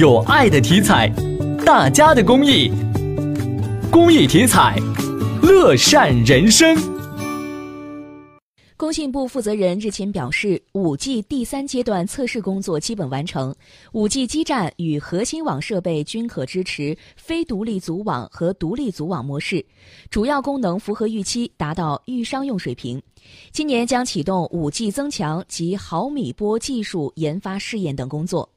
有爱的体彩，大家的公益，公益体彩，乐善人生。工信部负责人日前表示，五 G 第三阶段测试工作基本完成，五 G 基站与核心网设备均可支持非独立组网和独立组网模式，主要功能符合预期，达到预商用水平。今年将启动五 G 增强及毫米波技术研发试验等工作。